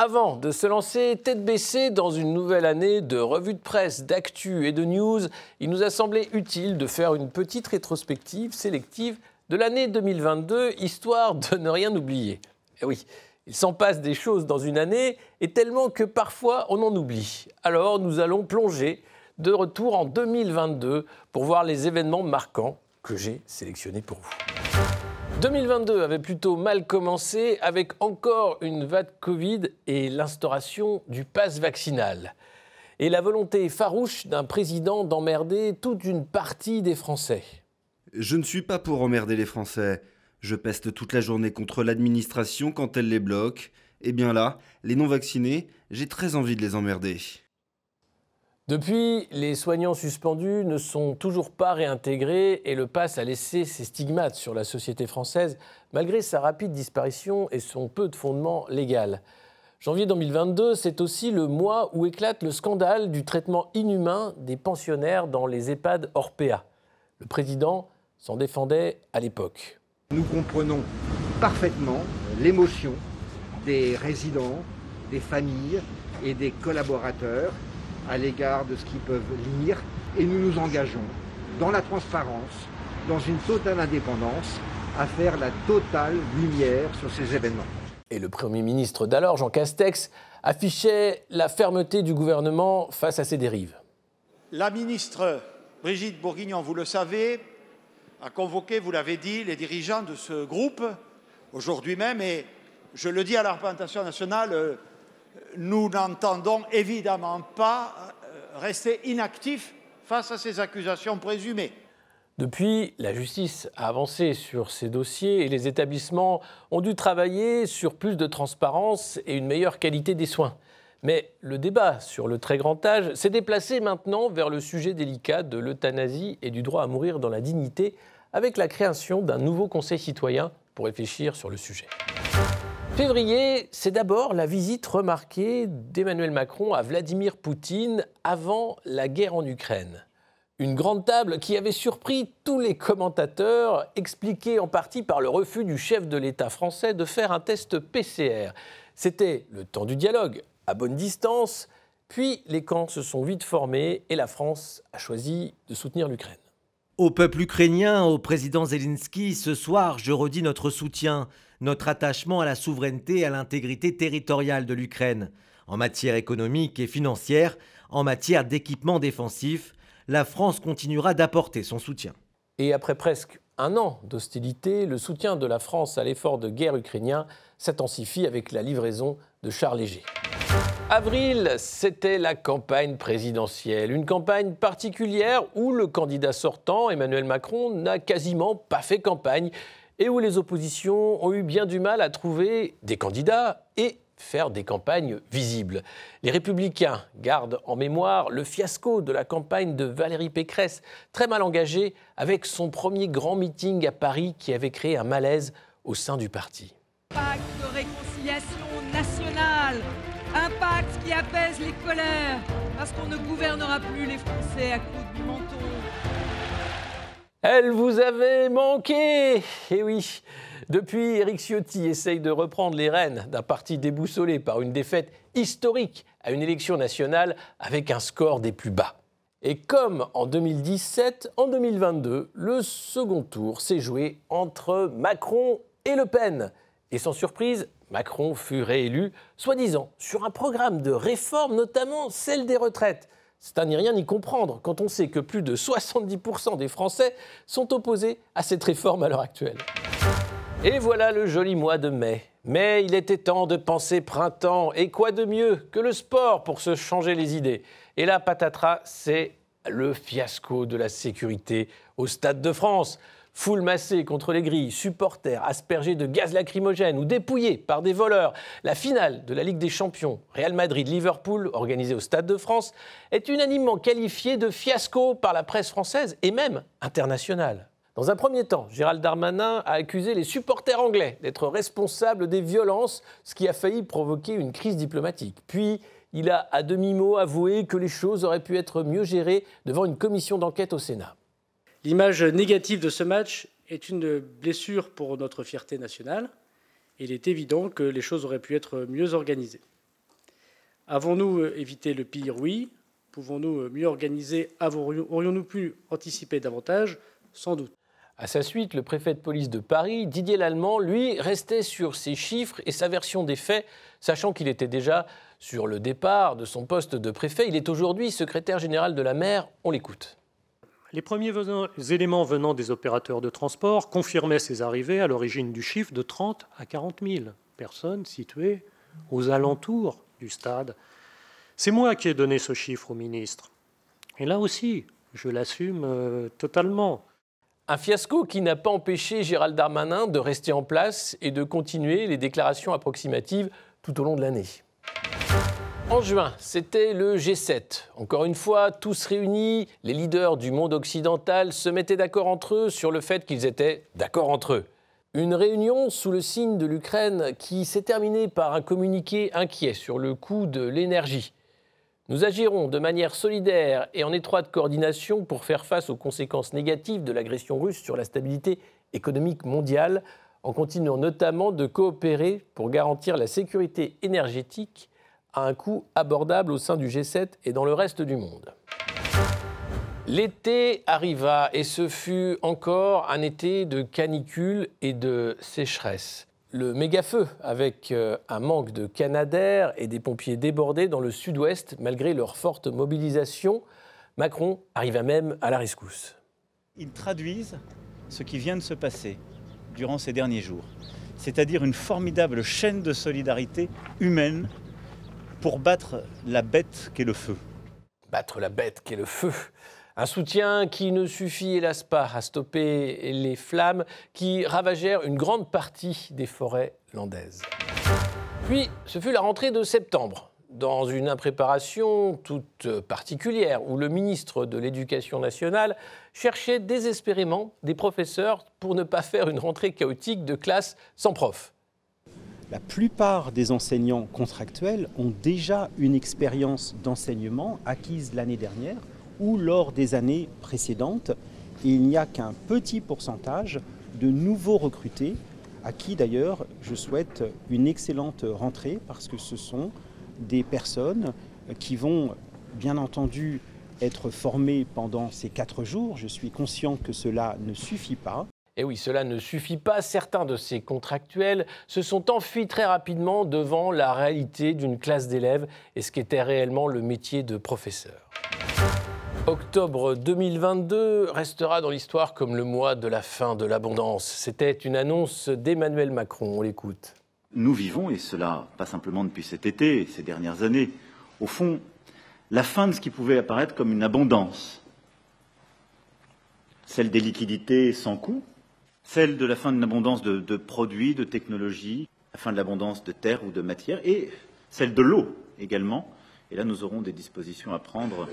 Avant de se lancer tête baissée dans une nouvelle année de revues de presse, d'actu et de news, il nous a semblé utile de faire une petite rétrospective sélective de l'année 2022, histoire de ne rien oublier. Eh oui, il s'en passe des choses dans une année, et tellement que parfois on en oublie. Alors nous allons plonger de retour en 2022 pour voir les événements marquants que j'ai sélectionnés pour vous. 2022 avait plutôt mal commencé avec encore une vague Covid et l'instauration du pass vaccinal. Et la volonté farouche d'un président d'emmerder toute une partie des Français. Je ne suis pas pour emmerder les Français. Je peste toute la journée contre l'administration quand elle les bloque. Et bien là, les non-vaccinés, j'ai très envie de les emmerder. Depuis, les soignants suspendus ne sont toujours pas réintégrés et le pass a laissé ses stigmates sur la société française malgré sa rapide disparition et son peu de fondement légal. Janvier 2022, c'est aussi le mois où éclate le scandale du traitement inhumain des pensionnaires dans les EHPAD Orpea. Le président s'en défendait à l'époque. Nous comprenons parfaitement l'émotion des résidents, des familles et des collaborateurs à l'égard de ce qu'ils peuvent lire et nous nous engageons dans la transparence, dans une totale indépendance, à faire la totale lumière sur ces événements. Et le Premier ministre d'alors, Jean Castex, affichait la fermeté du gouvernement face à ces dérives. La ministre Brigitte Bourguignon, vous le savez, a convoqué, vous l'avez dit, les dirigeants de ce groupe aujourd'hui même, et je le dis à la représentation nationale, nous n'entendons évidemment pas euh, rester inactifs face à ces accusations présumées. Depuis, la justice a avancé sur ces dossiers et les établissements ont dû travailler sur plus de transparence et une meilleure qualité des soins. Mais le débat sur le très grand âge s'est déplacé maintenant vers le sujet délicat de l'euthanasie et du droit à mourir dans la dignité avec la création d'un nouveau Conseil citoyen pour réfléchir sur le sujet. Février, c'est d'abord la visite remarquée d'Emmanuel Macron à Vladimir Poutine avant la guerre en Ukraine. Une grande table qui avait surpris tous les commentateurs, expliquée en partie par le refus du chef de l'État français de faire un test PCR. C'était le temps du dialogue, à bonne distance, puis les camps se sont vite formés et la France a choisi de soutenir l'Ukraine. Au peuple ukrainien, au président Zelensky, ce soir, je redis notre soutien notre attachement à la souveraineté et à l'intégrité territoriale de l'Ukraine. En matière économique et financière, en matière d'équipement défensif, la France continuera d'apporter son soutien. Et après presque un an d'hostilité, le soutien de la France à l'effort de guerre ukrainien s'intensifie avec la livraison de chars légers. Avril, c'était la campagne présidentielle, une campagne particulière où le candidat sortant, Emmanuel Macron, n'a quasiment pas fait campagne et où les oppositions ont eu bien du mal à trouver des candidats et faire des campagnes visibles. Les républicains gardent en mémoire le fiasco de la campagne de Valérie Pécresse, très mal engagée, avec son premier grand meeting à Paris qui avait créé un malaise au sein du parti. Pacte de réconciliation nationale, un pacte qui apaise les colères, parce qu'on ne gouvernera plus les Français à coups de menton. Elle vous avait manqué Eh oui Depuis, Éric Ciotti essaye de reprendre les rênes d'un parti déboussolé par une défaite historique à une élection nationale avec un score des plus bas. Et comme en 2017, en 2022, le second tour s'est joué entre Macron et Le Pen. Et sans surprise, Macron fut réélu, soi-disant, sur un programme de réforme, notamment celle des retraites. C'est à n'y rien y comprendre quand on sait que plus de 70% des Français sont opposés à cette réforme à l'heure actuelle. Et voilà le joli mois de mai. Mais il était temps de penser printemps. Et quoi de mieux que le sport pour se changer les idées? Et là, patatras, c'est le fiasco de la sécurité au Stade de France. Foule massée contre les grilles, supporters aspergés de gaz lacrymogène ou dépouillés par des voleurs. La finale de la Ligue des Champions, Real Madrid-Liverpool, organisée au Stade de France, est unanimement qualifiée de fiasco par la presse française et même internationale. Dans un premier temps, Gérald Darmanin a accusé les supporters anglais d'être responsables des violences, ce qui a failli provoquer une crise diplomatique. Puis, il a à demi-mot avoué que les choses auraient pu être mieux gérées devant une commission d'enquête au Sénat. L'image négative de ce match est une blessure pour notre fierté nationale. Il est évident que les choses auraient pu être mieux organisées. Avons-nous évité le pire? Oui. Pouvons-nous mieux organiser? Aurions-nous pu anticiper davantage? Sans doute. À sa suite, le préfet de police de Paris, Didier Lallemand, lui, restait sur ses chiffres et sa version des faits, sachant qu'il était déjà sur le départ de son poste de préfet. Il est aujourd'hui secrétaire général de la mer. On l'écoute. Les premiers éléments venant des opérateurs de transport confirmaient ces arrivées à l'origine du chiffre de 30 à 40 000 personnes situées aux alentours du stade. C'est moi qui ai donné ce chiffre au ministre. Et là aussi, je l'assume euh, totalement. Un fiasco qui n'a pas empêché Gérald Darmanin de rester en place et de continuer les déclarations approximatives tout au long de l'année. En juin, c'était le G7. Encore une fois, tous réunis, les leaders du monde occidental se mettaient d'accord entre eux sur le fait qu'ils étaient d'accord entre eux. Une réunion sous le signe de l'Ukraine qui s'est terminée par un communiqué inquiet sur le coût de l'énergie. Nous agirons de manière solidaire et en étroite coordination pour faire face aux conséquences négatives de l'agression russe sur la stabilité économique mondiale, en continuant notamment de coopérer pour garantir la sécurité énergétique un coût abordable au sein du G7 et dans le reste du monde. L'été arriva et ce fut encore un été de canicule et de sécheresse. Le méga-feu, avec euh, un manque de canadaires et des pompiers débordés dans le sud-ouest malgré leur forte mobilisation, Macron arriva même à la rescousse. Ils traduisent ce qui vient de se passer durant ces derniers jours, c'est-à-dire une formidable chaîne de solidarité humaine pour battre la bête qu'est le feu. Battre la bête qu'est le feu. Un soutien qui ne suffit hélas pas à stopper les flammes qui ravagèrent une grande partie des forêts landaises. Puis, ce fut la rentrée de septembre, dans une impréparation toute particulière, où le ministre de l'Éducation nationale cherchait désespérément des professeurs pour ne pas faire une rentrée chaotique de classe sans prof. La plupart des enseignants contractuels ont déjà une expérience d'enseignement acquise l'année dernière ou lors des années précédentes. Et il n'y a qu'un petit pourcentage de nouveaux recrutés, à qui d'ailleurs je souhaite une excellente rentrée, parce que ce sont des personnes qui vont bien entendu être formées pendant ces quatre jours. Je suis conscient que cela ne suffit pas. Et oui, cela ne suffit pas. Certains de ces contractuels se sont enfuis très rapidement devant la réalité d'une classe d'élèves et ce qu'était réellement le métier de professeur. Octobre 2022 restera dans l'histoire comme le mois de la fin de l'abondance. C'était une annonce d'Emmanuel Macron. On l'écoute. Nous vivons, et cela pas simplement depuis cet été, ces dernières années, au fond, la fin de ce qui pouvait apparaître comme une abondance. Celle des liquidités sans coût, celle de la fin de l'abondance de, produits, de technologies, la fin de l'abondance de terres ou de matières, et celle de l'eau également. Et là, nous aurons des dispositions à prendre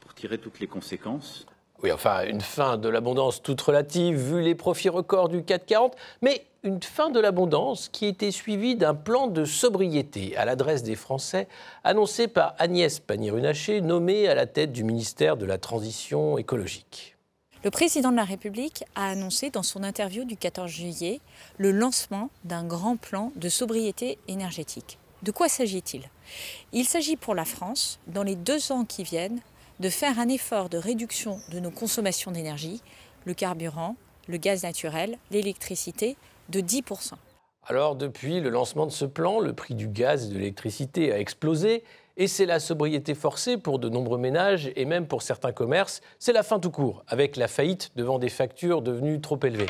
pour tirer toutes les conséquences. Oui, enfin, une fin de l'abondance toute relative, vu les profits records du 440, mais une fin de l'abondance qui était suivie d'un plan de sobriété à l'adresse des Français, annoncé par Agnès Pannier-Runacher, nommée à la tête du ministère de la Transition écologique. Le président de la République a annoncé dans son interview du 14 juillet le lancement d'un grand plan de sobriété énergétique. De quoi s'agit-il? Il, s'agit pour la France, dans les deux ans qui viennent, de faire un effort de réduction de nos consommations d'énergie, le carburant, le gaz naturel, l'électricité, de 10%. Alors depuis le lancement de ce plan, le prix du gaz et de l'électricité a explosé et c'est la sobriété forcée pour de nombreux ménages et même pour certains commerces. C'est la fin tout court, avec la faillite devant des factures devenues trop élevées.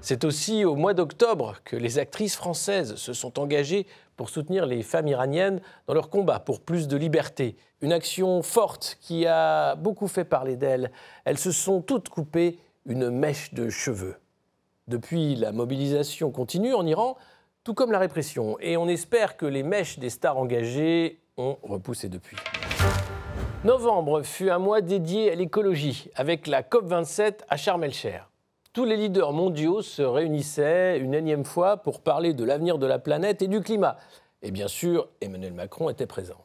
C'est aussi au mois d'octobre que les actrices françaises se sont engagées pour soutenir les femmes iraniennes dans leur combat pour plus de liberté. Une action forte qui a beaucoup fait parler d'elles. Elles se sont toutes coupées une mèche de cheveux. Depuis, la mobilisation continue en Iran, tout comme la répression. Et on espère que les mèches des stars engagées ont repoussé depuis. Novembre fut un mois dédié à l'écologie, avec la COP27 à Sharm el-Cher. Tous les leaders mondiaux se réunissaient une énième fois pour parler de l'avenir de la planète et du climat. Et bien sûr, Emmanuel Macron était présent.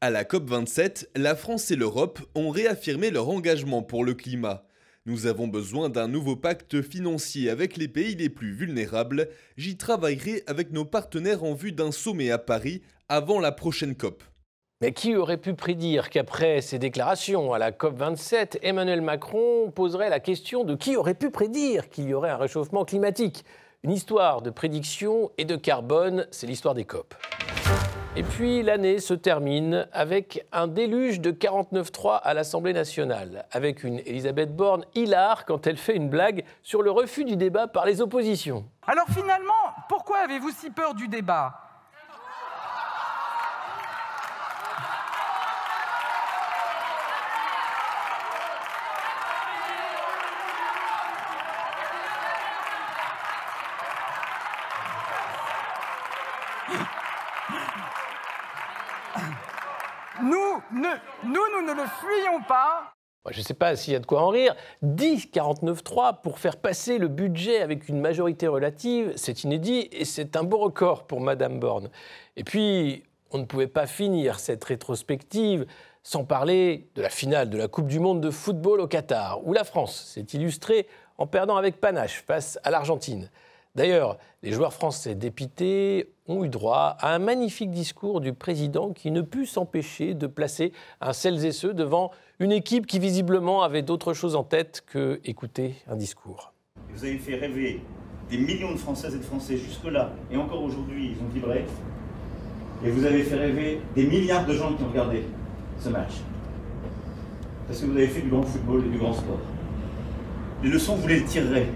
À la COP27, la France et l'Europe ont réaffirmé leur engagement pour le climat. Nous avons besoin d'un nouveau pacte financier avec les pays les plus vulnérables. J'y travaillerai avec nos partenaires en vue d'un sommet à Paris avant la prochaine COP. Mais qui aurait pu prédire qu'après ces déclarations à la COP27, Emmanuel Macron poserait la question de qui aurait pu prédire qu'il y aurait un réchauffement climatique? Une histoire de prédiction et de carbone, c'est l'histoire des COP. Et puis l'année se termine avec un déluge de 49-3 à l'Assemblée nationale, avec une Elisabeth Borne hilar quand elle fait une blague sur le refus du débat par les oppositions. Alors finalement, pourquoi avez-vous si peur du débat? Nous, nous ne le fuyons pas. Je ne sais pas s'il y a de quoi en rire. 10 49-3 pour faire passer le budget avec une majorité relative, c'est inédit et c'est un beau record pour Madame Borne. Et puis, on ne pouvait pas finir cette rétrospective sans parler de la finale de la Coupe du Monde de football au Qatar, où la France s'est illustrée en perdant avec panache face à l'Argentine. D'ailleurs, les joueurs français dépités ont eu droit à un magnifique discours du président qui ne put s'empêcher de placer un celles et ceux devant une équipe qui visiblement avait d'autres choses en tête que écouter un discours. Vous avez fait rêver des millions de Françaises et de Français jusque-là, et encore aujourd'hui, ils ont vibré. Et vous avez fait rêver des milliards de gens qui ont regardé ce match. Parce que vous avez fait du grand football et du grand sport. Les leçons, vous les tirerez.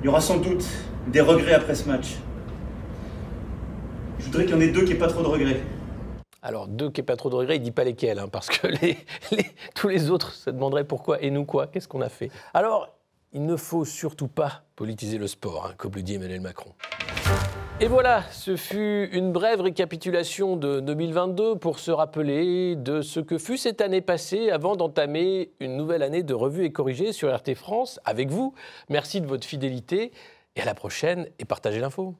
Il y aura sans doute des regrets après ce match. Je voudrais qu'il y en ait deux qui n'aient pas trop de regrets. Alors, deux qui n'aient pas trop de regrets, il ne dit pas lesquels, hein, parce que tous les autres se demanderaient pourquoi et nous quoi, qu'est-ce qu'on a fait? Alors, il ne faut surtout pas politiser le sport, hein, comme le dit Emmanuel Macron. Et voilà, ce fut une brève récapitulation de 2022 pour se rappeler de ce que fut cette année passée avant d'entamer une nouvelle année de revue et corrigée sur RT France avec vous. Merci de votre fidélité et à la prochaine et partagez l'info.